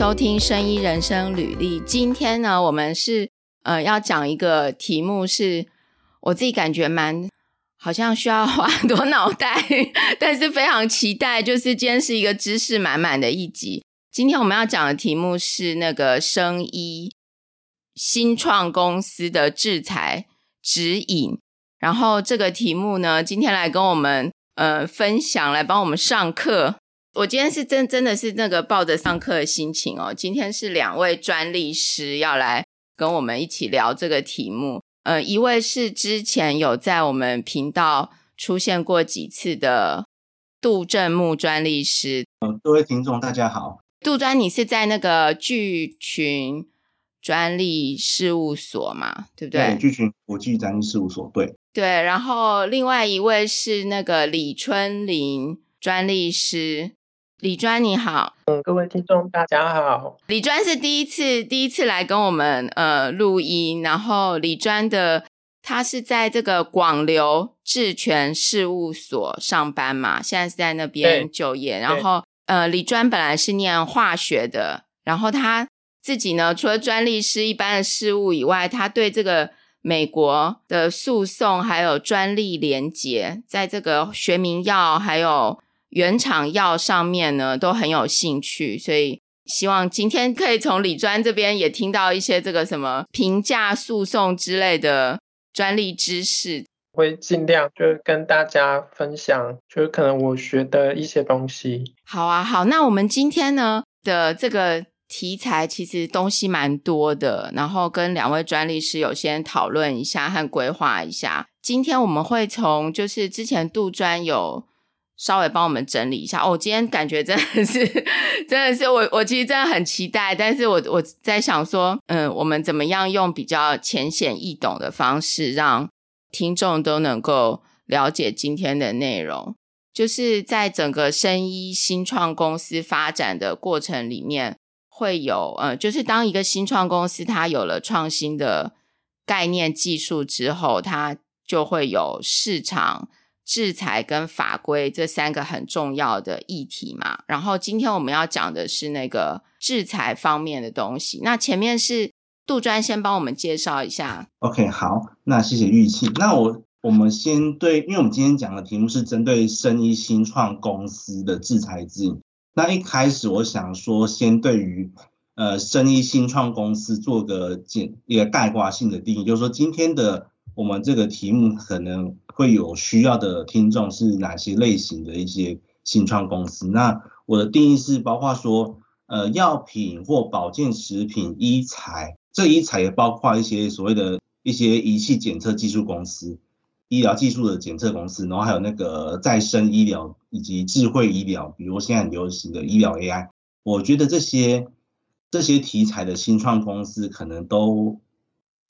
收听《生医人生履历》。今天呢，我们是呃要讲一个题目是，我自己感觉蛮好像需要花很多脑袋，但是非常期待，就是今天是一个知识满满的一集。今天我们要讲的题目是那个生医新创公司的制裁指引。然后这个题目呢，今天来跟我们呃分享，来帮我们上课。我今天是真真的是那个抱着上课的心情哦。今天是两位专利师要来跟我们一起聊这个题目。呃，一位是之前有在我们频道出现过几次的杜正木专利师。嗯，各位听众大家好。杜专，你是在那个聚群专利事务所嘛？对不对？对，聚群国际专利事务所。对对。然后另外一位是那个李春林专利师。李专你好，嗯，各位听众大家好。李专是第一次第一次来跟我们呃录音，然后李专的他是在这个广流智权事务所上班嘛，现在是在那边就业。然后呃，李专本来是念化学的，然后他自己呢，除了专利师一般的事务以外，他对这个美国的诉讼还有专利连结，在这个学名药还有。原厂药上面呢都很有兴趣，所以希望今天可以从李专这边也听到一些这个什么评价诉讼之类的专利知识。会尽量就是跟大家分享，就是可能我学的一些东西。好啊，好，那我们今天呢的这个题材其实东西蛮多的，然后跟两位专利师有先讨论一下和规划一下。今天我们会从就是之前杜专有。稍微帮我们整理一下哦，今天感觉真的是，真的是我我其实真的很期待，但是我我在想说，嗯，我们怎么样用比较浅显易懂的方式，让听众都能够了解今天的内容？就是在整个生医新创公司发展的过程里面，会有呃，就是当一个新创公司它有了创新的概念技术之后，它就会有市场。制裁跟法规这三个很重要的议题嘛，然后今天我们要讲的是那个制裁方面的东西。那前面是杜专先帮我们介绍一下。OK，好，那谢谢玉庆。那我我们先对，因为我们今天讲的题目是针对生医新创公司的制裁指引。那一开始我想说，先对于呃生医新创公司做个简一个概括性的定义，就是说今天的我们这个题目可能。会有需要的听众是哪些类型的一些新创公司？那我的定义是包括说，呃，药品或保健食品医材，这医材也包括一些所谓的一些仪器检测技术公司、医疗技术的检测公司，然后还有那个再生医疗以及智慧医疗，比如现在很流行的医疗 AI。我觉得这些这些题材的新创公司，可能都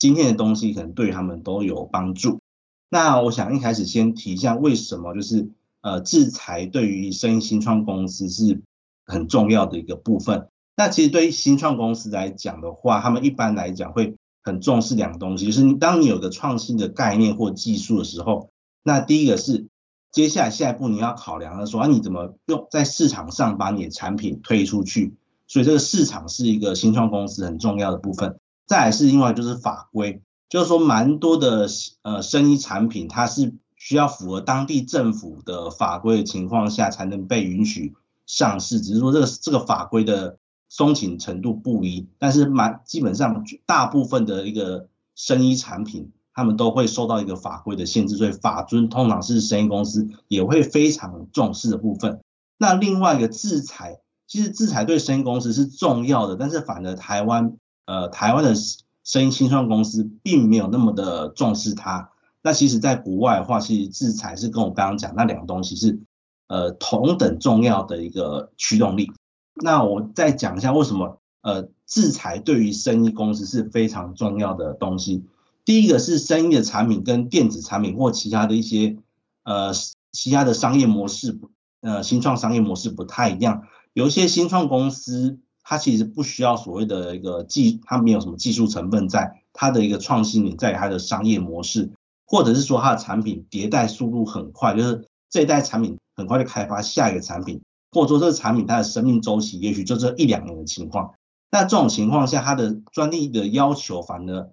今天的东西可能对他们都有帮助。那我想一开始先提一下，为什么就是呃制裁对于生意新创公司是很重要的一个部分。那其实对于新创公司来讲的话，他们一般来讲会很重视两个东西，就是你当你有个创新的概念或技术的时候，那第一个是接下来下一步你要考量的说，啊你怎么用在市场上把你的产品推出去，所以这个市场是一个新创公司很重要的部分。再是另外就是法规。就是说，蛮多的呃生医产品，它是需要符合当地政府的法规的情况下才能被允许上市。只是说这个这个法规的松紧程度不一，但是蛮基本上大部分的一个生医产品，他们都会受到一个法规的限制，所以法遵通常是生医公司也会非常重视的部分。那另外一个制裁，其实制裁对生医公司是重要的，但是反而台湾呃台湾的。生意新创公司并没有那么的重视它。那其实，在国外的话，其实制裁是跟我刚刚讲那两个东西是呃同等重要的一个驱动力。那我再讲一下为什么呃制裁对于生意公司是非常重要的东西。第一个是生意的产品跟电子产品或其他的一些呃其他的商业模式呃新创商业模式不太一样，有一些新创公司。它其实不需要所谓的一个技，它没有什么技术成分在，它的一个创新点在于它的商业模式，或者是说它的产品迭代速度很快，就是这一代产品很快就开发下一个产品，或者说这个产品它的生命周期也许就这一两年的情况。那这种情况下，它的专利的要求反而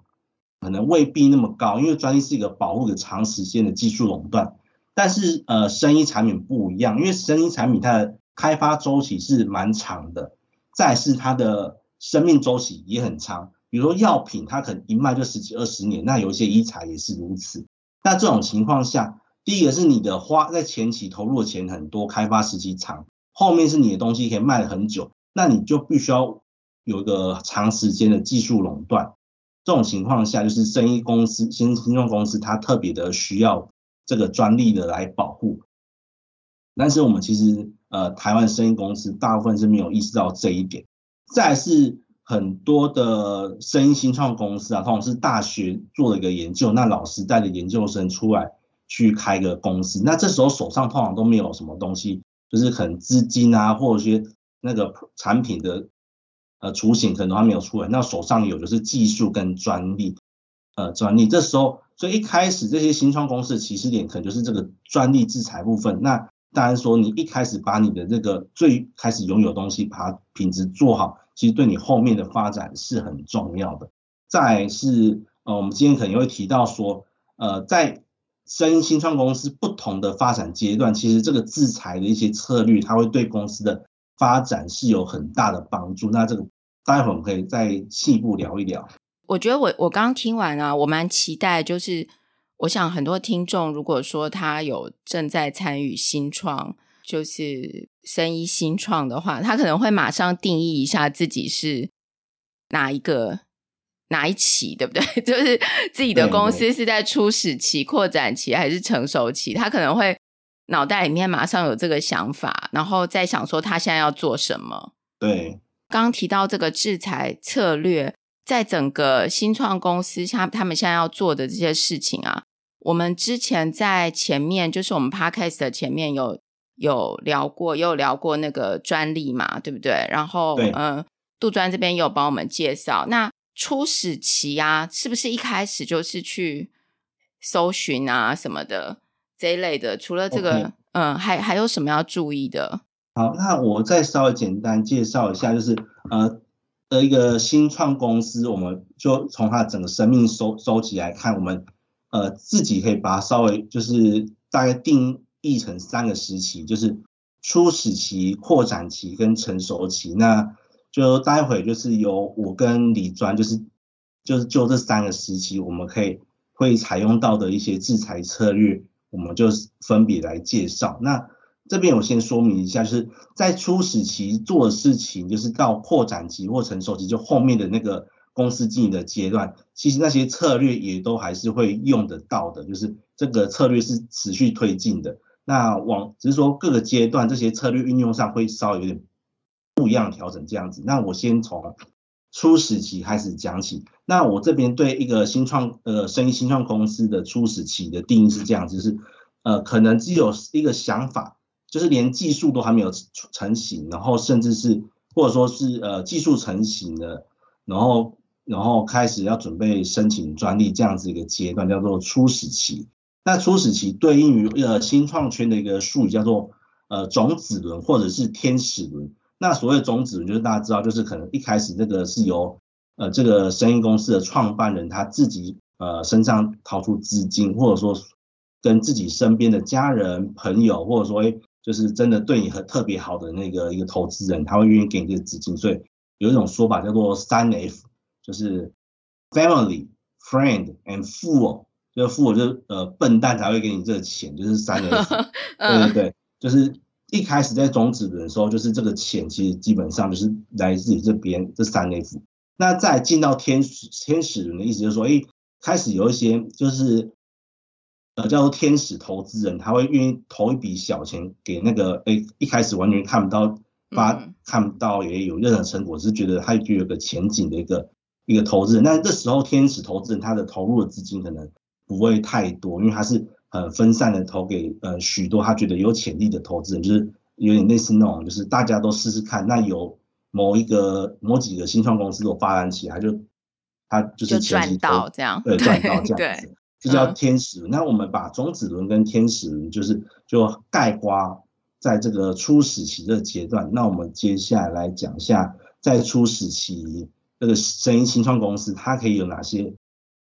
可能未必那么高，因为专利是一个保护的长时间的技术垄断。但是呃，生医产品不一样，因为生医产品它的开发周期是蛮长的，再是它的生命周期也很长。比如说药品，它可能一卖就十几二十年，那有一些医材也是如此。那这种情况下，第一个是你的花在前期投入的钱很多，开发时期长，后面是你的东西可以卖很久，那你就必须要有一个长时间的技术垄断。这种情况下，就是生医公司、新新创公司，它特别的需要这个专利的来保护。但是我们其实呃，台湾生意公司大部分是没有意识到这一点。再是。很多的生意新创公司啊，通常是大学做了一个研究，那老师带着研究生出来去开个公司，那这时候手上通常都没有什么东西，就是可能资金啊，或者些那个产品的呃雏形可能还没有出来，那手上有就是技术跟专利，呃专利，这时候所以一开始这些新创公司的起始点可能就是这个专利制裁部分，那当然说你一开始把你的这个最开始拥有东西，把它品质做好。其实对你后面的发展是很重要的。再是，呃，我们今天可能会提到说，呃，在生医新创公司不同的发展阶段，其实这个制裁的一些策略，它会对公司的发展是有很大的帮助。那这个待会我们可以再进一步聊一聊。我觉得我我刚听完啊，我蛮期待，就是我想很多听众如果说他有正在参与新创。就是生医新创的话，他可能会马上定义一下自己是哪一个哪一期，对不对？就是自己的公司是在初始期、扩展期还是成熟期？他可能会脑袋里面马上有这个想法，然后再想说他现在要做什么。对，刚刚提到这个制裁策略，在整个新创公司他他们现在要做的这些事情啊，我们之前在前面，就是我们 Podcast 的前面有。有聊过，也有聊过那个专利嘛，对不对？然后，嗯、呃，杜专这边也有帮我们介绍。那初始期啊，是不是一开始就是去搜寻啊什么的这一类的？除了这个.嗯，还还有什么要注意的？好，那我再稍微简单介绍一下，就是呃，的一个新创公司，我们就从它整个生命收收集来看，我们呃自己可以把它稍微就是大概定。义成三个时期，就是初始期、扩展期跟成熟期。那就待会就是由我跟李专，就是就是就这三个时期，我们可以会采用到的一些制裁策略，我们就分别来介绍。那这边我先说明一下，就是在初始期做的事情，就是到扩展期或成熟期，就后面的那个公司经营的阶段，其实那些策略也都还是会用得到的，就是这个策略是持续推进的。那往只是说各个阶段这些策略运用上会稍微有点不一样调整这样子。那我先从初始期开始讲起。那我这边对一个新创呃生意新创公司的初始期的定义是这样子，就是呃可能只有一个想法，就是连技术都还没有成型，然后甚至是或者说是呃技术成型了，然后然后开始要准备申请专利这样子一个阶段，叫做初始期。那初始期对应于呃新创圈的一个术语叫做呃种子轮或者是天使轮。那所谓种子轮就是大家知道，就是可能一开始这个是由呃这个生意公司的创办人他自己呃身上掏出资金，或者说跟自己身边的家人朋友，或者说诶就是真的对你很特别好的那个一个投资人，他会愿意给你这个资金。所以有一种说法叫做三 F，就是 Family、Friend and Fool。就是 fool 就呃笨蛋才会给你这个钱，就是三 F，对对对，就是一开始在种子轮的时候，就是这个钱其实基本上就是来自于这边这三 F。那再进到天使天使轮的意思就是说，哎，开始有一些就是呃叫做天使投资人，他会愿意投一笔小钱给那个哎一开始完全看不到发看不到也有任何成果，只是觉得他具有个前景的一个一个投资人。那这时候天使投资人他的投入的资金可能。不会太多，因为他是很分散的投给呃许多他觉得有潜力的投资人，就是有点类似那种，就是大家都试试看，那有某一个某几个新创公司都发展起来，就他就是前期赚到这样，对，赚到这样子，这叫天使轮。那我们把种子轮跟天使轮就是就概括在这个初始期的阶段。那我们接下来来讲一下在初始期这个生医新创公司，它可以有哪些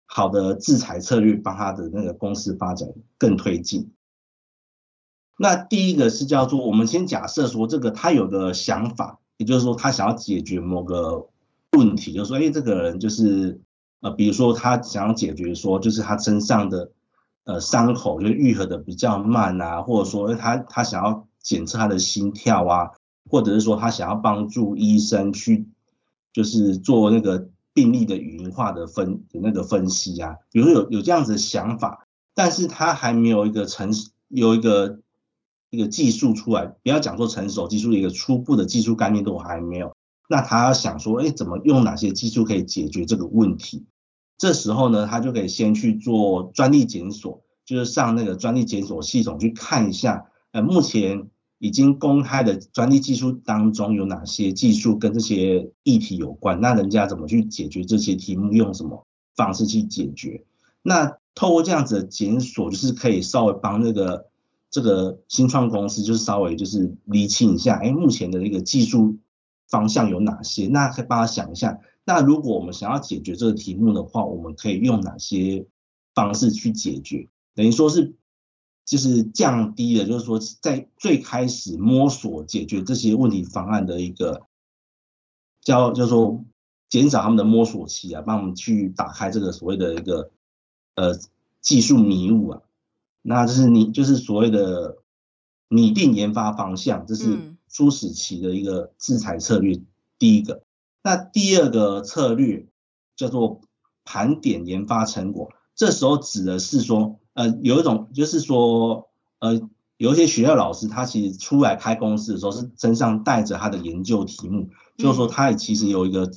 好的制裁策略，帮他的那个公司发展更推进。那第一个是叫做，我们先假设说，这个他有个想法，也就是说，他想要解决某个问题，就是说，哎，这个人就是，呃，比如说他想要解决说，就是他身上的呃伤口就愈合的比较慢啊，或者说他他想要检测他的心跳啊，或者是说他想要帮助医生去就是做那个病例的语音化的分的那个分析啊，比如说有有这样子的想法，但是他还没有一个成有一个。一个技术出来，不要讲说成熟技术，一个初步的技术概念都还没有。那他想说，哎，怎么用哪些技术可以解决这个问题？这时候呢，他就可以先去做专利检索，就是上那个专利检索系统去看一下，呃，目前已经公开的专利技术当中有哪些技术跟这些议题有关？那人家怎么去解决这些题目？用什么方式去解决？那透过这样子的检索，就是可以稍微帮那个。这个新创公司就是稍微就是厘清一下，哎，目前的一个技术方向有哪些？那可以帮他想一下，那如果我们想要解决这个题目的话，我们可以用哪些方式去解决？等于说是就是降低了，就是说在最开始摸索解决这些问题方案的一个叫叫做减少他们的摸索期啊，帮我们去打开这个所谓的一个呃技术迷雾啊。那这是你就是所谓的拟定研发方向，这是初始期的一个制裁策略。第一个，那第二个策略叫做盘点研发成果。这时候指的是说，呃，有一种就是说，呃，有一些学校老师他其实出来开公司的时候是身上带着他的研究题目，就是说他也其实有一个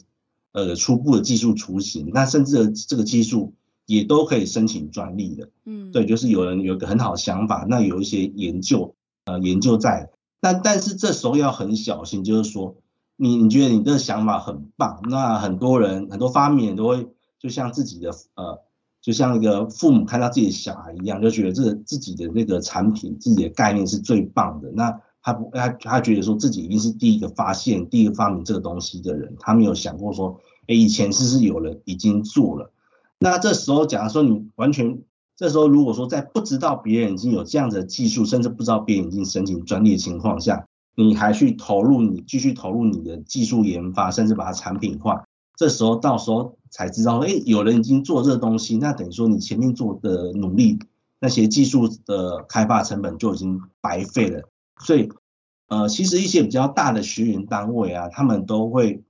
呃初步的技术雏形，那甚至这个技术。也都可以申请专利的，嗯，对，就是有人有个很好的想法，那有一些研究，呃，研究在，但但是这时候要很小心，就是说，你你觉得你这个想法很棒，那很多人很多发明人都会就像自己的呃，就像一个父母看到自己的小孩一样，就觉得这个自己的那个产品、自己的概念是最棒的，那他不他他觉得说自己一定是第一个发现、第一个发明这个东西的人，他没有想过说，哎，以前是不是有人已经做了？那这时候，假如说你完全，这时候如果说在不知道别人已经有这样的技术，甚至不知道别人已经申请专利的情况下，你还去投入你继续投入你的技术研发，甚至把它产品化，这时候到时候才知道，哎，有人已经做这个东西，那等于说你前面做的努力，那些技术的开发成本就已经白费了。所以，呃，其实一些比较大的学员单位啊，他们都会。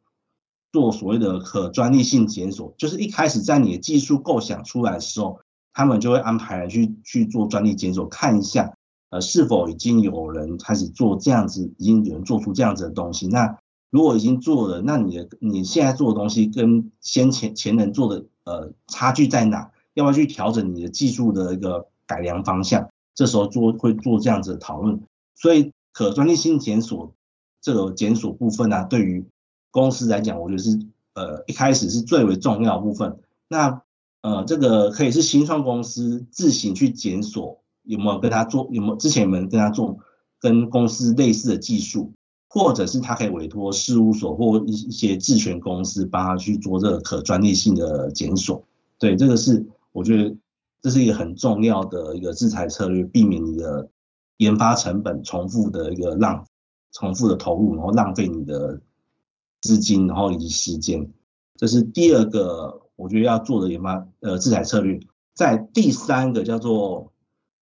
做所谓的可专利性检索，就是一开始在你的技术构想出来的时候，他们就会安排人去去做专利检索，看一下，呃，是否已经有人开始做这样子，已经有人做出这样子的东西。那如果已经做了，那你的你现在做的东西跟先前前人做的呃差距在哪？要不要去调整你的技术的一个改良方向？这时候做会做这样子的讨论。所以可专利性检索这个检索部分呢、啊，对于公司来讲，我觉得是呃一开始是最为重要部分。那呃这个可以是新创公司自行去检索有没有跟他做，有没有之前有没有跟他做跟公司类似的技术，或者是他可以委托事务所或一一些智权公司帮他去做这个可专利性的检索。对，这个是我觉得这是一个很重要的一个制裁策略，避免你的研发成本重复的一个浪重复的投入，然后浪费你的。资金，然后以及时间，这是第二个我觉得要做的研发呃制裁策略。在第三个叫做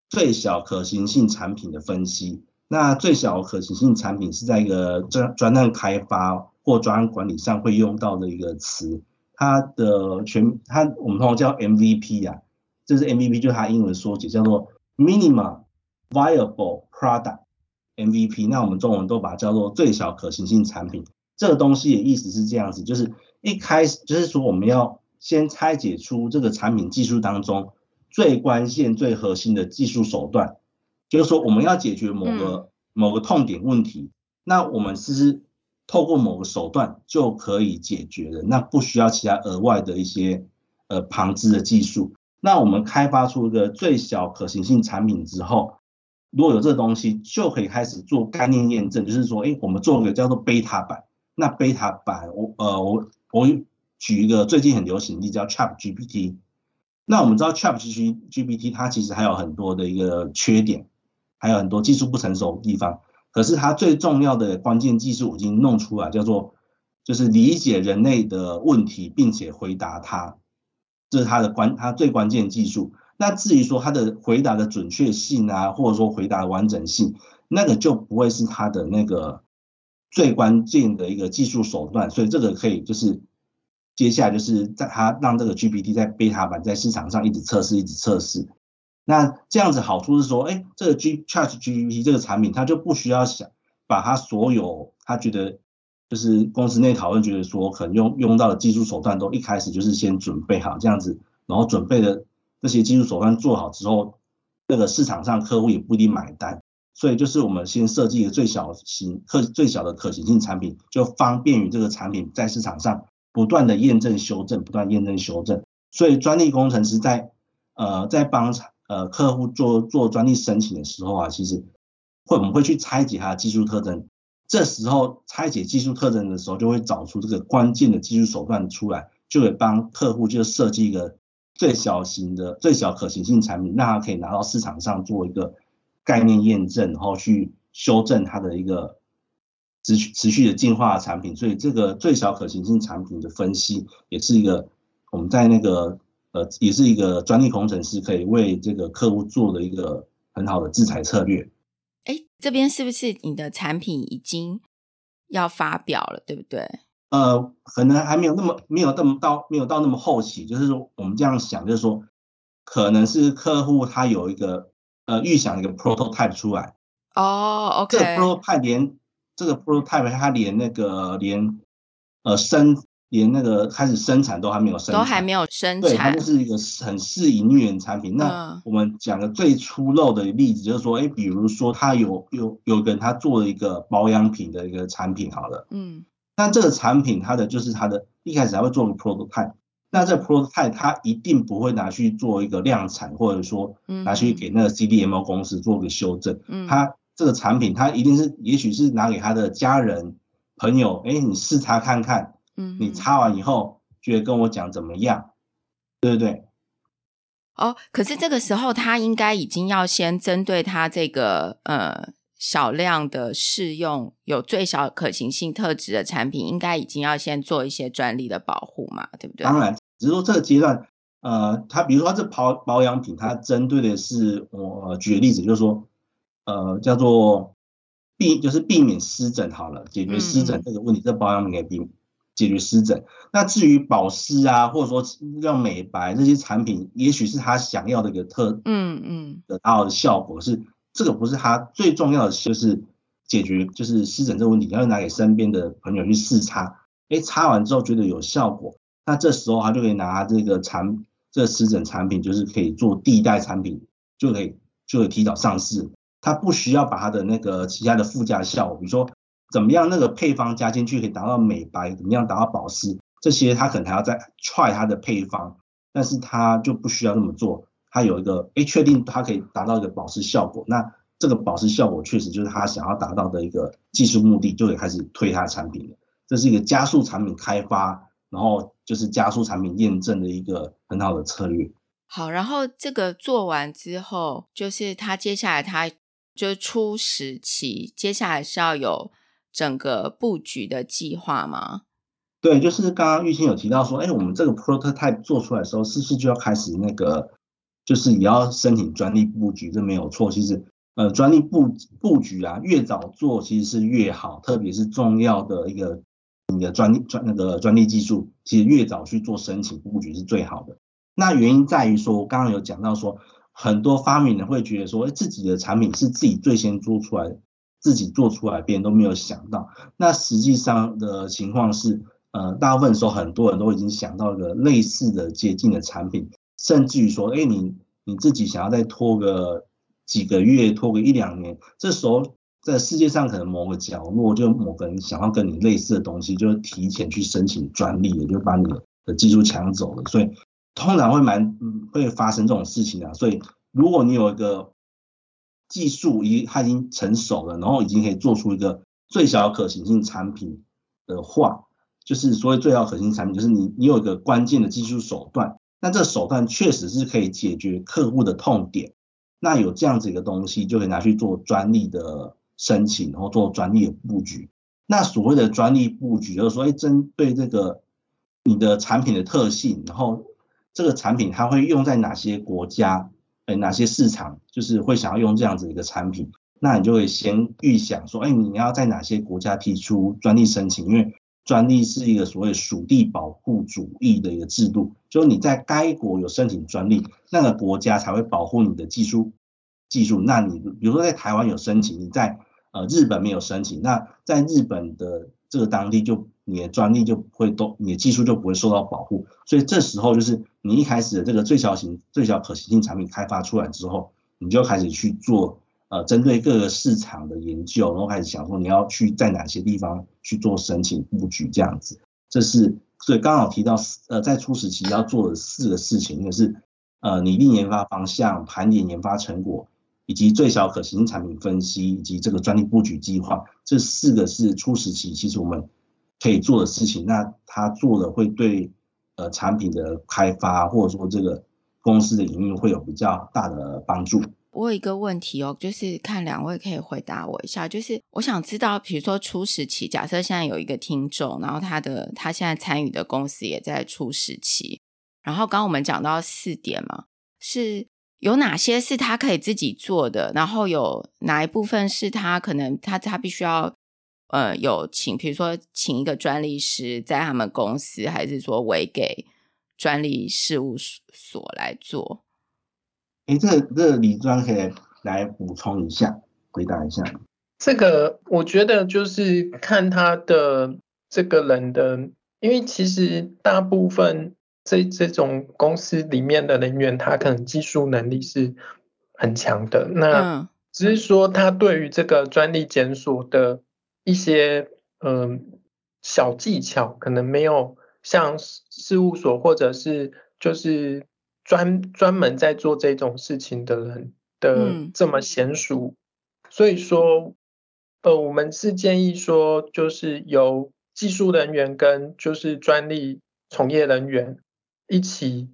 最小可行性产品的分析。那最小可行性产品是在一个专专案开发或专案管理上会用到的一个词。它的全它我们通常叫 MVP 啊，这是 MVP 就是它英文缩写叫做 Minimum Viable Product MVP。那我们中文都把它叫做最小可行性产品。这个东西的意思是这样子，就是一开始就是说我们要先拆解出这个产品技术当中最关键、最核心的技术手段，就是说我们要解决某个某个痛点问题，那我们其实透过某个手段就可以解决的，那不需要其他额外的一些呃旁支的技术。那我们开发出一个最小可行性产品之后，如果有这个东西，就可以开始做概念验证，就是说，哎，我们做一个叫做贝塔版。那贝塔版，我呃我我举一个最近很流行的叫 Chat GPT。那我们知道 Chat GPT 它其实还有很多的一个缺点，还有很多技术不成熟的地方。可是它最重要的关键技术已经弄出来，叫做就是理解人类的问题，并且回答它，这是它的关它最关键技术。那至于说它的回答的准确性啊，或者说回答的完整性，那个就不会是它的那个。最关键的一个技术手段，所以这个可以就是接下来就是在它让这个 GPT 在 beta 版在市场上一直测试，一直测试。那这样子好处是说，哎，这个 G ChatGPT 这个产品，它就不需要想把它所有他觉得就是公司内讨论觉得说可能用用到的技术手段都一开始就是先准备好这样子，然后准备的这些技术手段做好之后，那个市场上客户也不一定买单。所以就是我们先设计一个最小型可最小的可行性产品，就方便于这个产品在市场上不断的验证修正，不断验证修正。所以专利工程师在呃在帮呃客户做做专利申请的时候啊，其实会我们会去拆解它的技术特征。这时候拆解技术特征的时候，就会找出这个关键的技术手段出来，就会帮客户就设计一个最小型的最小可行性产品，让他可以拿到市场上做一个。概念验证，然后去修正它的一个持续持续的进化产品，所以这个最小可行性产品的分析，也是一个我们在那个呃，也是一个专利工程师可以为这个客户做的一个很好的制裁策略。哎，这边是不是你的产品已经要发表了，对不对？呃，可能还没有那么没有那么到没有到那么后期，就是说我们这样想，就是说可能是客户他有一个。呃，预想一个 prototype 出来哦，OK，这个 prototype 连这个 prototype 它连那个连呃生连那个开始生产都还没有生产，都还没有生产，对，它就是一个很试营运产品。那我们讲个最粗陋的例子，就是说，哎，比如说他有有有个人他做了一个保养品的一个产品，好了，嗯，那这个产品它的就是它的一开始还会做个 prototype。那这 prototype 它一定不会拿去做一个量产，或者说拿去给那个 CDMO 公司做个修正。嗯，它这个产品它一定是，也许是拿给他的家人、朋友，哎，你试它看看。嗯，你擦完以后觉得跟我讲怎么样？对不对？哦，可是这个时候他应该已经要先针对他这个呃。少量的试用有最小可行性特质的产品，应该已经要先做一些专利的保护嘛，对不对？当然，只是说这个阶段，呃，他比如说它这保保养品，它针对的是我举个例子，就是说，呃，叫做避就是避免湿疹好了，解决湿疹这个问题，嗯、这保养品可以避解决湿疹。那至于保湿啊，或者说让美白这些产品，也许是他想要的一个特嗯嗯得到的效果是。这个不是他最重要的，就是解决就是湿疹这个问题，要拿给身边的朋友去试擦，哎，擦完之后觉得有效果，那这时候他就可以拿这个产这个湿疹产品，就是可以做第一代产品，就可以就可以提早上市。他不需要把他的那个其他的附加效果，比如说怎么样那个配方加进去可以达到美白，怎么样达到保湿，这些他可能还要再 try 他的配方，但是他就不需要那么做。他有一个，哎，确定它可以达到一个保湿效果，那这个保湿效果确实就是他想要达到的一个技术目的，就可以开始推它的产品了。这是一个加速产品开发，然后就是加速产品验证的一个很好的策略。好，然后这个做完之后，就是他接下来他就初始期，接下来是要有整个布局的计划吗？对，就是刚刚玉清有提到说，哎，我们这个 prototype 做出来的时候，是不是就要开始那个？就是也要申请专利布局，这没有错。其实，呃，专利布布局啊，越早做其实是越好，特别是重要的一个你的专利专那个专利技术，其实越早去做申请布局是最好的。那原因在于说，我刚刚有讲到说，很多发明人会觉得说，哎，自己的产品是自己最先做出来的，自己做出来，别人都没有想到。那实际上的情况是，呃，大部分时候很多人都已经想到一个类似的接近的产品。甚至于说，哎，你你自己想要再拖个几个月，拖个一两年，这时候在世界上可能某个角落，就某个人想要跟你类似的东西，就提前去申请专利，也就把你的技术抢走了。所以通常会蛮会发生这种事情啊。所以如果你有一个技术已它已经成熟了，然后已经可以做出一个最小可行性产品的话，就是所谓最小可行性产品，就是你你有一个关键的技术手段，那这手段确实是可以解决客户的痛点，那有这样子一个东西，就可以拿去做专利的申请，然后做专利的布局。那所谓的专利布局，就是说，哎，针对这个你的产品的特性，然后这个产品它会用在哪些国家，哪些市场，就是会想要用这样子一个产品。那你就会先预想说，哎，你要在哪些国家提出专利申请？因为专利是一个所谓属地保护主义的一个制度，就是你在该国有申请专利，那个国家才会保护你的技术技术。那你比如说在台湾有申请，你在呃日本没有申请，那在日本的这个当地就你的专利就不会都你的技术就不会受到保护。所以这时候就是你一开始的这个最小型最小可行性产品开发出来之后，你就开始去做。呃，针对各个市场的研究，然后开始想说你要去在哪些地方去做申请布局这样子，这是所以刚好提到呃，在初始期要做的四个事情，就是呃拟定研发方向、盘点研发成果，以及最小可行产品分析，以及这个专利布局计划，这四个是初始期其实我们可以做的事情。那他做的会对呃产品的开发或者说这个公司的营运会有比较大的帮助。我有一个问题哦，就是看两位可以回答我一下，就是我想知道，比如说初始期，假设现在有一个听众，然后他的他现在参与的公司也在初始期，然后刚刚我们讲到四点嘛，是有哪些是他可以自己做的，然后有哪一部分是他可能他他必须要呃有请，比如说请一个专利师在他们公司，还是说委给专利事务所来做？哎，这个这个理专可以来补充一下，回答一下。这个我觉得就是看他的这个人的，因为其实大部分这这种公司里面的人员，他可能技术能力是很强的。那只是说他对于这个专利检索的一些嗯、呃、小技巧，可能没有像事务所或者是就是。专专门在做这种事情的人的这么娴熟，嗯，所以说，呃，我们是建议说，就是由技术人员跟就是专利从业人员一起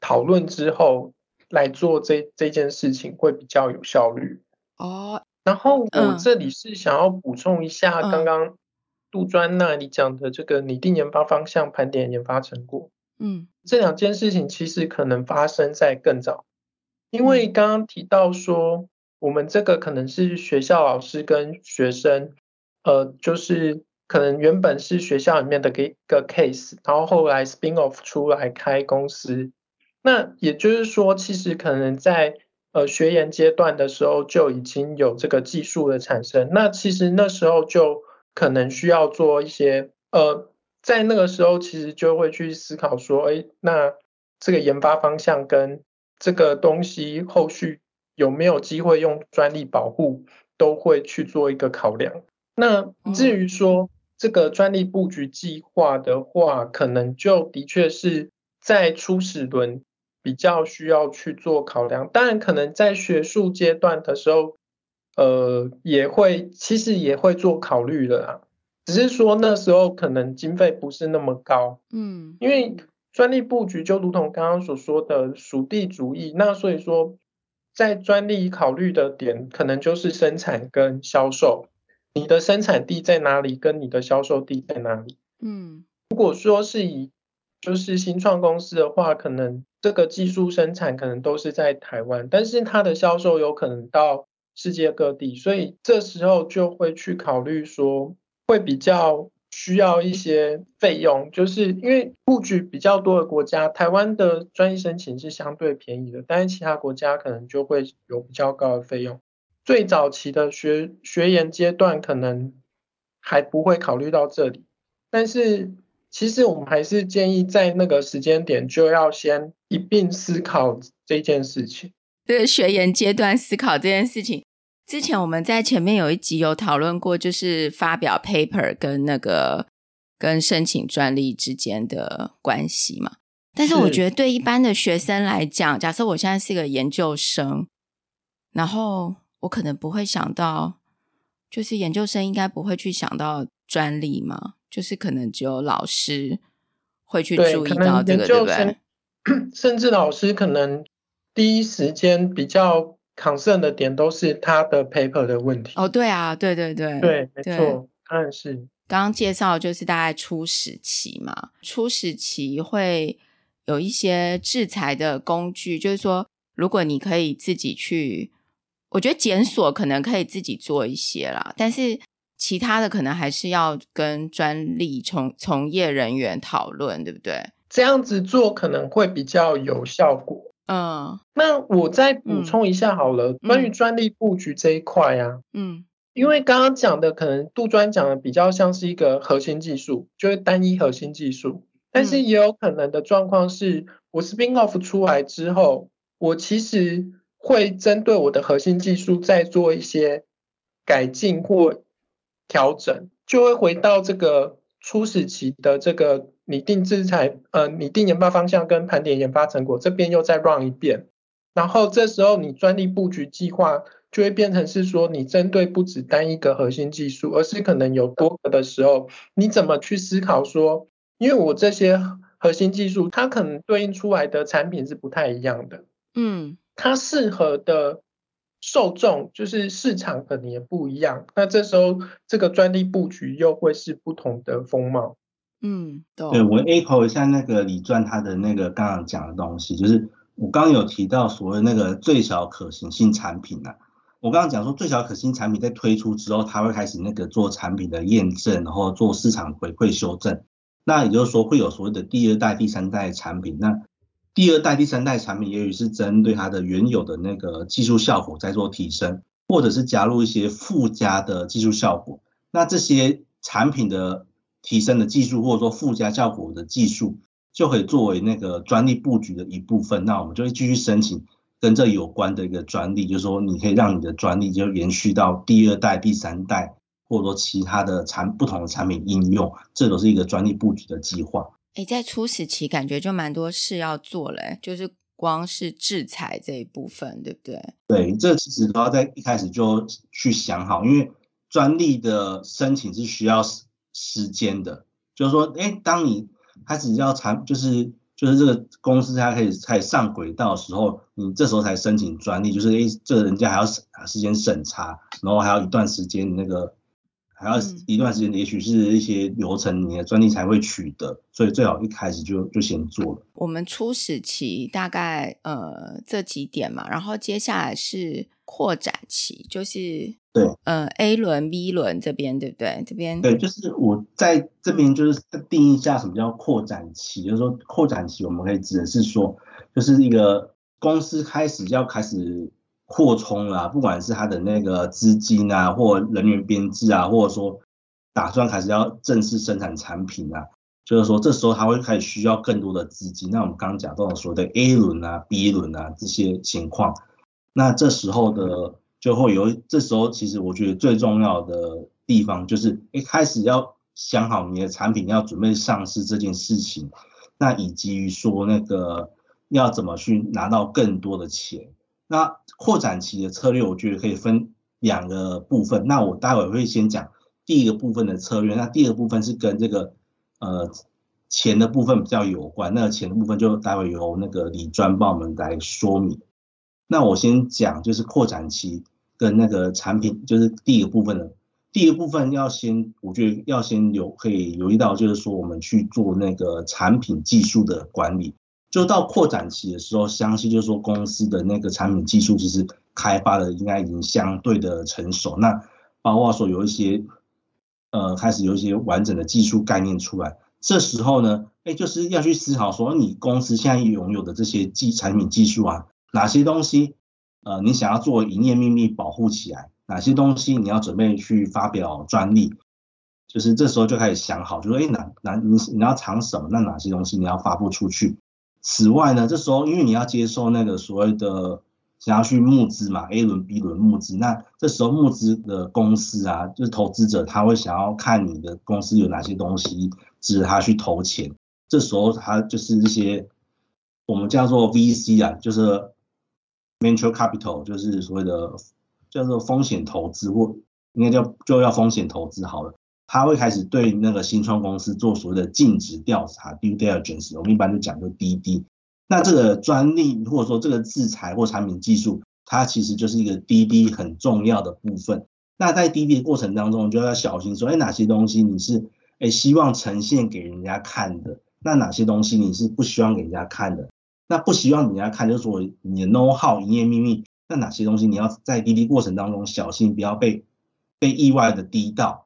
讨论之后来做这这件事情会比较有效率。哦，然后我这里是想要补充一下刚刚杜专那里讲的这个拟定研发方向、盘点研发成果。嗯，这两件事情其实可能发生在更早，因为刚刚提到说，我们这个可能是学校老师跟学生，呃，就是可能原本是学校里面的一个 case，然后后来 spin off 出来开公司，那也就是说，其实可能在呃学研阶段的时候就已经有这个技术的产生，那其实那时候就可能需要做一些呃。在那个时候，其实就会去思考说，哎，那这个研发方向跟这个东西后续有没有机会用专利保护，都会去做一个考量。那至于说这个专利布局计划的话，可能就的确是在初始轮比较需要去做考量。当然，可能在学术阶段的时候，呃，也会其实也会做考虑的啦。只是说那时候可能经费不是那么高，嗯，因为专利布局就如同刚刚所说的属地主义，那所以说在专利考虑的点可能就是生产跟销售，你的生产地在哪里，跟你的销售地在哪里，嗯，如果说是以就是新创公司的话，可能这个技术生产可能都是在台湾，但是它的销售有可能到世界各地，所以这时候就会去考虑说。会比较需要一些费用，就是因为布局比较多的国家，台湾的专利申请是相对便宜的，但是其他国家可能就会有比较高的费用。最早期的学学研阶段可能还不会考虑到这里，但是其实我们还是建议在那个时间点就要先一并思考这件事情。对，学研阶段思考这件事情。之前我们在前面有一集有讨论过，就是发表 paper 跟那个跟申请专利之间的关系嘛。但是我觉得对一般的学生来讲，假设我现在是一个研究生，然后我可能不会想到，就是研究生应该不会去想到专利嘛。就是可能只有老师会去注意到这个，对不对？甚至老师可能第一时间比较 concern 的点都是他的 paper 的问题。哦，对啊，对对对，对，没错，当然是。刚刚介绍就是大概初始期嘛，初始期会有一些制裁的工具，就是说，如果你可以自己去，我觉得检索可能可以自己做一些啦，但是其他的可能还是要跟专利从从业人员讨论，对不对？这样子做可能会比较有效果。嗯，那我再补充一下好了，嗯、关于专利布局这一块啊，嗯。因为刚刚讲的可能杜专讲的比较像是一个核心技术，就是单一核心技术，但是也有可能的状况是，我 spin off 出来之后，我其实会针对我的核心技术再做一些改进或调整，就会回到这个初始期的这个拟定制裁，呃，拟定研发方向跟盘点研发成果这边又再 run 一遍，然后这时候你专利布局计划。就会变成是说，你针对不止单一个核心技术，而是可能有多个的时候，你怎么去思考说，因为我这些核心技术，它可能对应出来的产品是不太一样的，嗯，它适合的受众就是市场可能也不一样，那这时候这个专利布局又会是不同的风貌，嗯，对，我 echo 一下那个李专他的那个刚刚讲的东西，就是我刚刚有提到所谓那个最小可行性产品啊。我刚刚讲说，最小可行产品在推出之后，它会开始那个做产品的验证，然后做市场回馈修正。那也就是说，会有所谓的第二代、第三代产品。那第二代、第三代产品，也许是针对它的原有的那个技术效果在做提升，或者是加入一些附加的技术效果。那这些产品的提升的技术，或者说附加效果的技术，就可以作为那个专利布局的一部分。那我们就会继续申请。跟这有关的一个专利，就是说你可以让你的专利就延续到第二代、第三代，或者说其他的产不同的产品应用，这都是一个专利布局的计划。哎，在初始期感觉就蛮多事要做嘞，就是光是制裁这一部分，对不对？对，这其实都要在一开始就去想好，因为专利的申请是需要时间的，就是说，哎，当你开始要产，就是。就是这个公司它可以才上轨道的时候，你这时候才申请专利，就是诶，这个人家还要时时间审查，然后还要一段时间那个，还要一段时间，也许是一些流程，你的专利才会取得，所以最好一开始就就先做了。我们初始期大概呃这几点嘛，然后接下来是扩展期，就是。对，呃，A 轮、B 轮这边对不对？这边对，就是我在这边就是定义一下什么叫扩展期，就是说扩展期我们可以指的是说，就是一个公司开始要开始扩充了，不管是它的那个资金啊，或人员编制啊，或者说打算开始要正式生产产品啊，就是说这时候它会开始需要更多的资金。那我们刚刚讲到说的 A 轮啊、B 轮啊这些情况，那这时候的。就会有，这时候其实我觉得最重要的地方就是一开始要想好你的产品要准备上市这件事情，那以及于说那个要怎么去拿到更多的钱。那扩展期的策略，我觉得可以分两个部分。那我待会会先讲第一个部分的策略，那第二个部分是跟这个呃钱的部分比较有关。那个钱的部分就待会由那个李专帮我们来说明。那我先讲就是扩展期。跟那个产品就是第一个部分的，第一个部分要先，我觉得要先留可以留意到，就是说我们去做那个产品技术的管理，就到扩展期的时候，相信就是说公司的那个产品技术其实开发的应该已经相对的成熟，那包括说有一些呃开始有一些完整的技术概念出来，这时候呢，哎，就是要去思考说你公司现在拥有的这些技产品技术啊，哪些东西？呃，你想要做营业秘密保护起来，哪些东西你要准备去发表专利？就是这时候就开始想好，就说，哎，哪哪你你要藏什么？那哪些东西你要发布出去？此外呢，这时候因为你要接受那个所谓的想要去募资嘛，A 轮、B 轮募资，那这时候募资的公司啊，就是投资者他会想要看你的公司有哪些东西值得他去投钱。这时候他就是一些我们叫做 VC 啊，就是。Venture capital 就是所谓的叫做风险投资，或应该叫就要风险投资好了。他会开始对那个新创公司做所谓的尽职调查 （due diligence），我们一般就讲就滴滴。那这个专利或者说这个制裁或产品技术，它其实就是一个滴滴很重要的部分。那在滴滴的过程当中，就要小心说，哎，哪些东西你是哎希望呈现给人家看的？那哪些东西你是不希望给人家看的？那不希望人家看，就是说你的 know how 营业秘密。那哪些东西你要在滴滴过程当中小心，不要被被意外的滴到，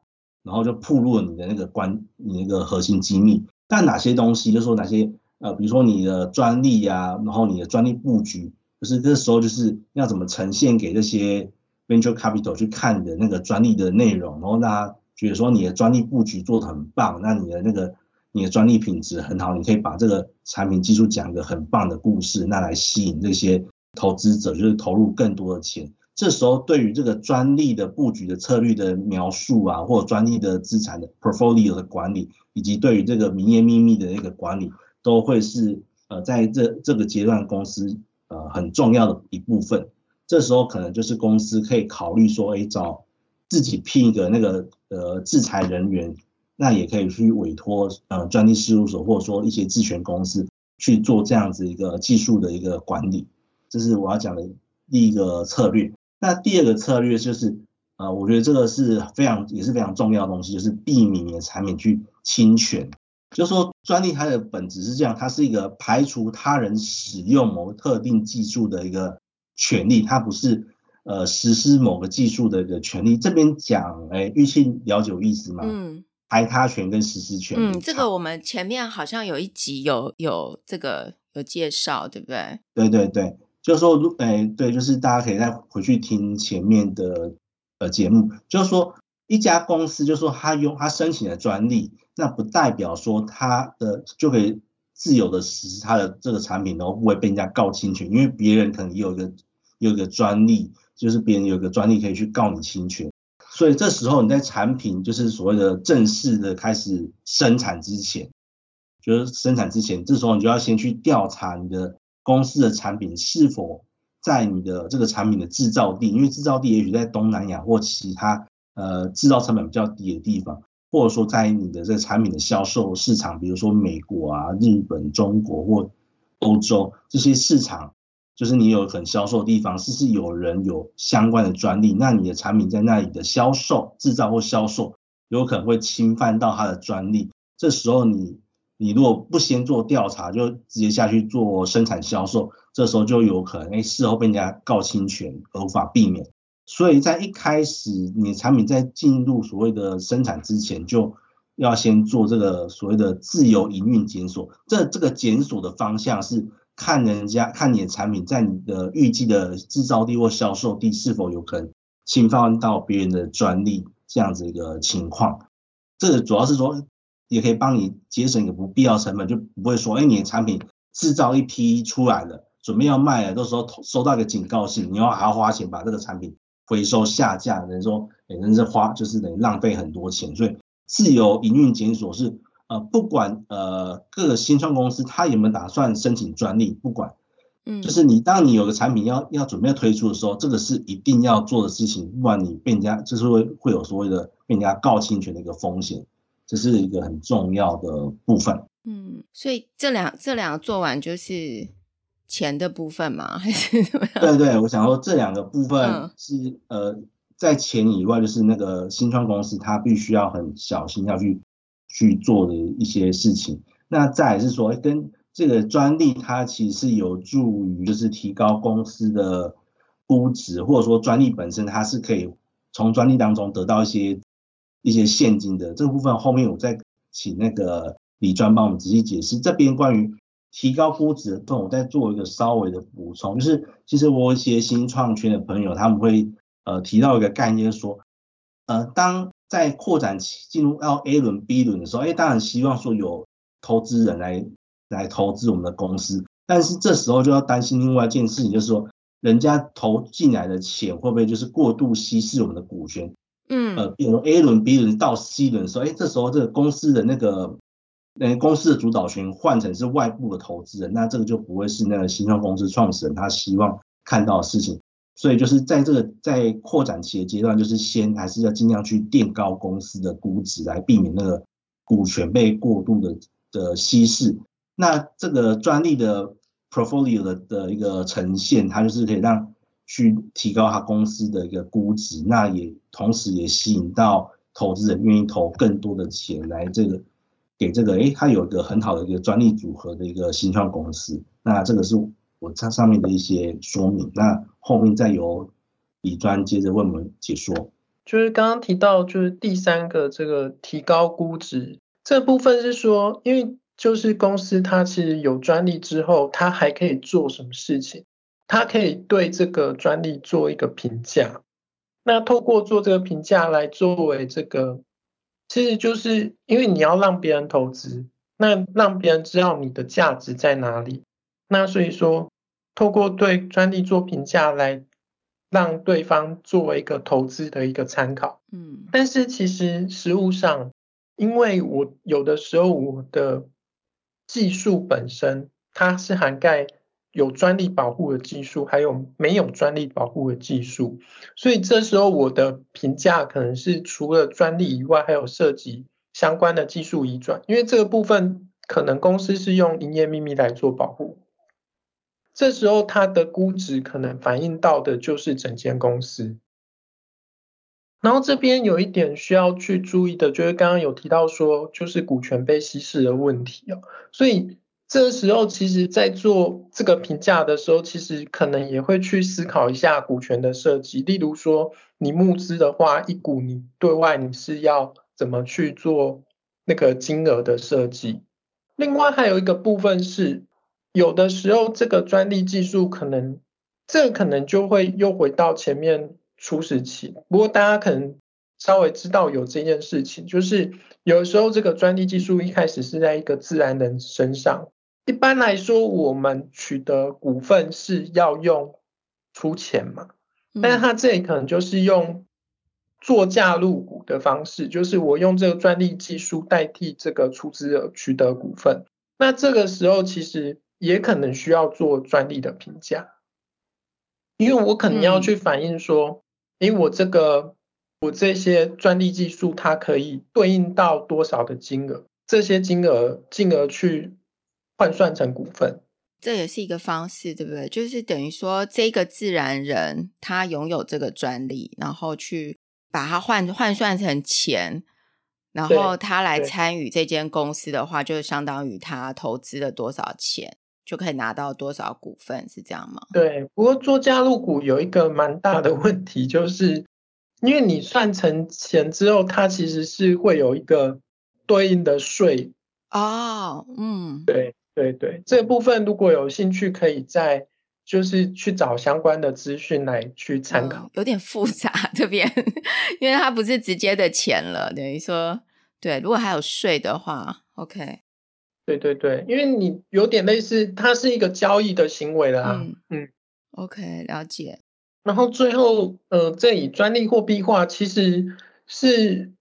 然后就曝露了你的那个关你那个核心机密。但哪些东西，就是说哪些呃，比如说你的专利呀、然后你的专利布局，就是这时候就是要怎么呈现给这些 venture capital 去看你的那个专利的内容，然后让他觉得说你的专利布局做得很棒，那你的那个你的专利品质很好，你可以把这个产品技术讲一个很棒的故事，那来吸引这些。投资者就是投入更多的钱，这时候对于这个专利的布局的策略的描述啊，或专利的资产的 portfolio 的管理，以及对于这个名业秘密的那个管理，都会是呃在这这个阶段公司呃很重要的一部分。这时候可能就是公司可以考虑说，哎，找自己聘一个那个呃制裁人员，那也可以去委托呃专利事务所或者说一些智权公司去做这样子一个技术的一个管理。这是我要讲的第一个策略。那第二个策略就是，呃，我觉得这个是非常也是非常重要的东西，就是避免你的产品去侵权。就是说，专利它的本质是这样，它是一个排除他人使用某个特定技术的一个权利，它不是呃实施某个技术的一个权利。这边讲，哎，玉庆了解我意思吗？嗯。排他权跟实施权。嗯，这个我们前面好像有一集有有这个有介绍，对不对？对对对。就是说，如哎，对，就是大家可以再回去听前面的呃节目。就是说，一家公司，就是说他用他申请的专利，那不代表说他的就可以自由的实施他的这个产品，然后不会被人家告侵权，因为别人可能也有一个有一个专利，就是别人有一个专利可以去告你侵权。所以这时候你在产品就是所谓的正式的开始生产之前，就是生产之前，这时候你就要先去调查你的。公司的产品是否在你的这个产品的制造地？因为制造地也许在东南亚或其他呃制造成本比较低的地方，或者说在你的这个产品的销售市场，比如说美国啊、日本、中国或欧洲这些市场，就是你有很销售的地方，是不是有人有相关的专利？那你的产品在那里的销售、制造或销售，有可能会侵犯到它的专利。这时候你。你如果不先做调查，就直接下去做生产销售，这时候就有可能哎，事后被人家告侵权而无法避免。所以在一开始，你产品在进入所谓的生产之前，就要先做这个所谓的自由营运检索。这这个检索的方向是看人家看你的产品在你的预计的制造地或销售地是否有可能侵犯到别人的专利这样子一个情况。这个主要是说。也可以帮你节省一个不必要成本，就不会说，哎，你的产品制造一批出来了，准备要卖了，到时候收到一个警告信，你要还要花钱把这个产品回收下架，等于说，等于是花，就是等于浪费很多钱。所以，自由营运检索是，呃，不管呃各个新创公司他有没有打算申请专利，不管，嗯，就是你当你有个产品要要准备推出的时候，这个是一定要做的事情，不然你被人家就是会会有所谓的被人家告侵权的一个风险。这是一个很重要的部分。嗯，所以这两这两个做完就是钱的部分吗？还是怎么样？对对，我想说这两个部分是、嗯、呃，在钱以外，就是那个新创公司它必须要很小心要去去做的一些事情。那再来是说，跟这个专利它其实是有助于就是提高公司的估值，或者说专利本身它是可以从专利当中得到一些。一些现金的这个部分，后面我再请那个李专帮我们仔细解释。这边关于提高估值的部分，我再做一个稍微的补充，就是其实我有一些新创圈的朋友，他们会呃提到一个概念，说呃当在扩展期进入到 A 轮、B 轮的时候，哎，当然希望说有投资人来来投资我们的公司，但是这时候就要担心另外一件事情，就是说人家投进来的钱会不会就是过度稀释我们的股权？嗯，呃，比如 A 轮、B 轮到 C 轮的时候，哎，这时候这个公司的那个，呃，公司的主导权换成是外部的投资人，那这个就不会是那个新创公司创始人他希望看到的事情。所以就是在这个在扩展期的阶段，就是先还是要尽量去垫高公司的估值，来避免那个股权被过度的的稀释。那这个专利的 portfolio 的的一个呈现，它就是可以让去提高它公司的一个估值，那也同时也吸引到投资人愿意投更多的钱来这个给这个，诶，它有一个很好的一个专利组合的一个新创公司。那这个是我它上面的一些说明。那后面再由李专接着为我们解说。就是刚刚提到，就是第三个这个提高估值这部分是说，因为。就是公司它其实有专利之后，它还可以做什么事情？它可以对这个专利做一个评价。那透过做这个评价来作为这个，其实就是因为你要让别人投资，那让别人知道你的价值在哪里。那所以说，透过对专利做评价来让对方作为一个投资的一个参考。嗯，但是其实实务上，因为我有的时候我的技术本身，它是涵盖有专利保护的技术，还有没有专利保护的技术。所以这时候我的评价可能是除了专利以外，还有涉及相关的技术移转，因为这个部分可能公司是用营业秘密来做保护。这时候它的估值可能反映到的就是整间公司。然后这边有一点需要去注意的，就是刚刚有提到说，就是股权被稀释的问题哦。所以这时候，其实在做这个评价的时候，其实可能也会去思考一下股权的设计。例如说，你募资的话，一股你对外你是要怎么去做那个金额的设计？另外还有一个部分是，有的时候这个专利技术可能，这可能就会又回到前面。初始期，不过大家可能稍微知道有这件事情，就是有时候这个专利技术一开始是在一个自然人身上。一般来说，我们取得股份是要用出钱嘛，但是他这里可能就是用作价入股的方式，就是我用这个专利技术代替这个出资额取得股份。那这个时候其实也可能需要做专利的评价，因为我可能要去反映说。因为我这个我这些专利技术，它可以对应到多少的金额？这些金额进而去换算成股份，这也是一个方式，对不对？就是等于说，这个自然人他拥有这个专利，然后去把它换换算成钱，然后他来参与这间公司的话，就相当于他投资了多少钱。就可以拿到多少股份，是这样吗？对，不过做加入股有一个蛮大的问题，就是因为你算成钱之后，它其实是会有一个对应的税。哦，嗯，对对对，这部分如果有兴趣，可以再就是去找相关的资讯来去参考。嗯，有点复杂这边，因为它不是直接的钱了，等于说，对，如果还有税的话，OK。对对对，因为你有点类似，它是一个交易的行为了啊。嗯嗯，OK，了解。然后最后，呃，这以专利货币化其实是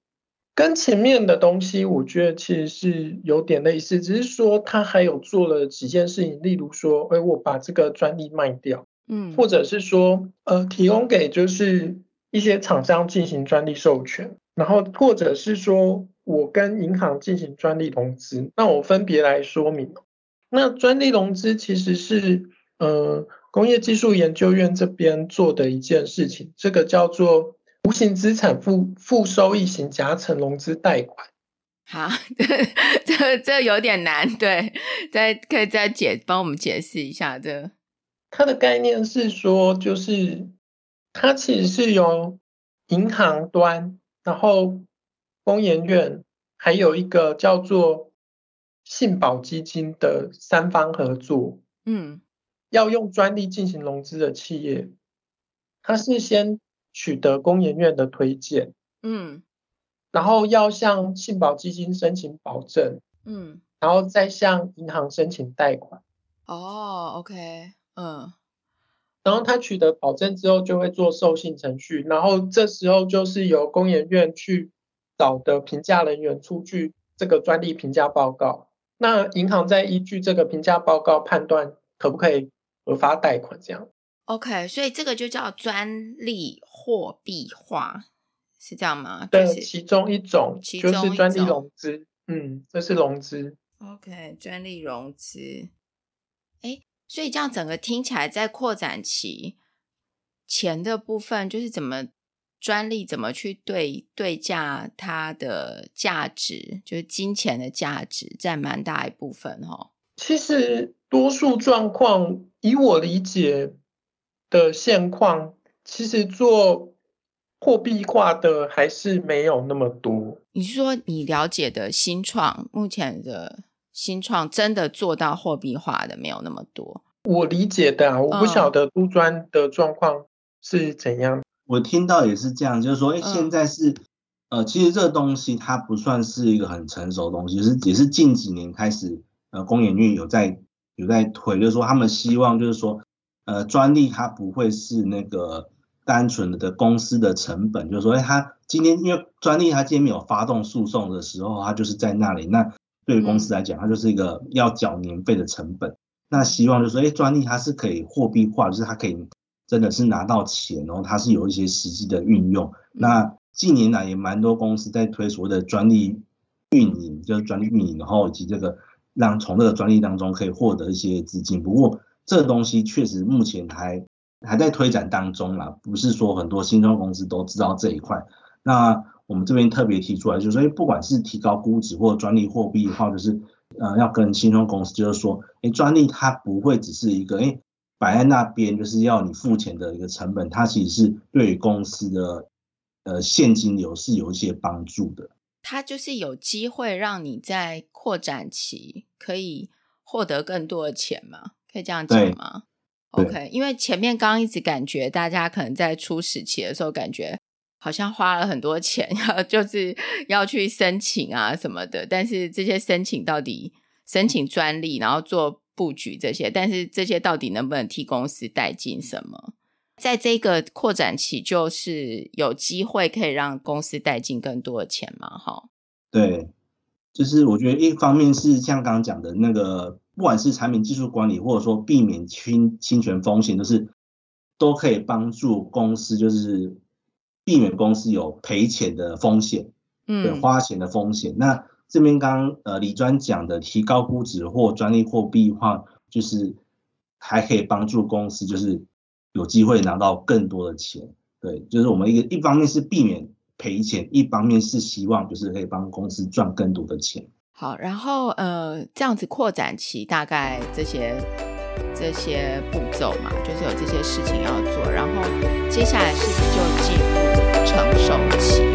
跟前面的东西，我觉得其实是有点类似，只是说他还有做了几件事情，例如说，哎，我把这个专利卖掉，嗯，或者是说，呃，提供给就是一些厂商进行专利授权，然后或者是说。我跟银行进行专利融资，那我分别来说明。那专利融资其实是呃工业技术研究院这边做的一件事情，这个叫做无形资产负负收益型夹层融资贷款。好，这这有点难，对，再可以再解帮我们解释一下这。它的概念是说，就是它其实是由银行端，然后。工研院还有一个叫做信保基金的三方合作，嗯，要用专利进行融资的企业，它是先取得工研院的推荐，嗯，然后要向信保基金申请保证，嗯，然后再向银行申请贷款。哦，OK，嗯，然后他取得保证之后，就会做授信程序，然后这时候就是由工研院去。找的评价人员出具这个专利评价报告，那银行再依据这个评价报告判断可不可以核发贷款这样。OK，所以这个就叫专利货币化，是这样吗？对，就是、其中一种，其中一种就是专利融资。嗯，这是融资。OK，专利融资。哎，所以这样整个听起来，在扩展期钱的部分，就是怎么专利怎么去对对价它的价值，就是金钱的价值占蛮大一部分哦。其实多数状况，以我理解的现况，其实做货币化的还是没有那么多。你是说你了解的新创，目前的新创真的做到货币化的没有那么多？我理解的啊，我不晓得都专的状况是怎样。我听到也是这样，就是说，哎，现在是、嗯，呃，其实这个东西它不算是一个很成熟的东西，就是也是近几年开始，呃，工研院有在有在推，就是说他们希望就是说。呃，专利它不会是那个单纯的公司的成本，就是说，哎，它今天因为专利它今天没有发动诉讼的时候，它就是在那里。那对于公司来讲，它就是一个要缴年费的成本。那希望就是说，哎，专利它是可以货币化，就是它可以真的是拿到钱，然后它是有一些实际的运用。那近年来也蛮多公司在推所谓的专利运营，就是专利运营，然后以及这个让从这个专利当中可以获得一些资金。不过，这个东西确实目前还还在推展当中啦，不是说很多新创公司都知道这一块。那我们这边特别提出来，就是说，不管是提高估值或专利货币的话，就是呃，要跟新创公司就是说，哎，专利它不会只是一个哎摆在那边就是要你付钱的一个成本，它其实是对于公司的呃现金流是有一些帮助的。它就是有机会让你在扩展期可以获得更多的钱吗？可以这样讲吗？OK，因为前面刚刚一直感觉大家可能在初始期的时候，感觉好像花了很多钱，要就是要去申请啊什么的。但是这些申请到底申请专利，然后做布局这些，但是这些到底能不能替公司带进什么？在这个扩展期，就是有机会可以让公司带进更多的钱嘛？哈，对，就是我觉得一方面是像刚刚讲的那个。不管是产品技术管理，或者说避免侵侵权风险，都是都可以帮助公司，就是避免公司有赔钱的风险，嗯，花钱的风险。那这边刚刚呃李专讲的提高估值或专利货币化，就是还可以帮助公司，就是有机会拿到更多的钱。对，就是我们一个一方面是避免赔钱，一方面是希望就是可以帮公司赚更多的钱。好，然后呃，这样子扩展期大概这些这些步骤嘛，就是有这些事情要做，然后接下来事情就进入成熟期？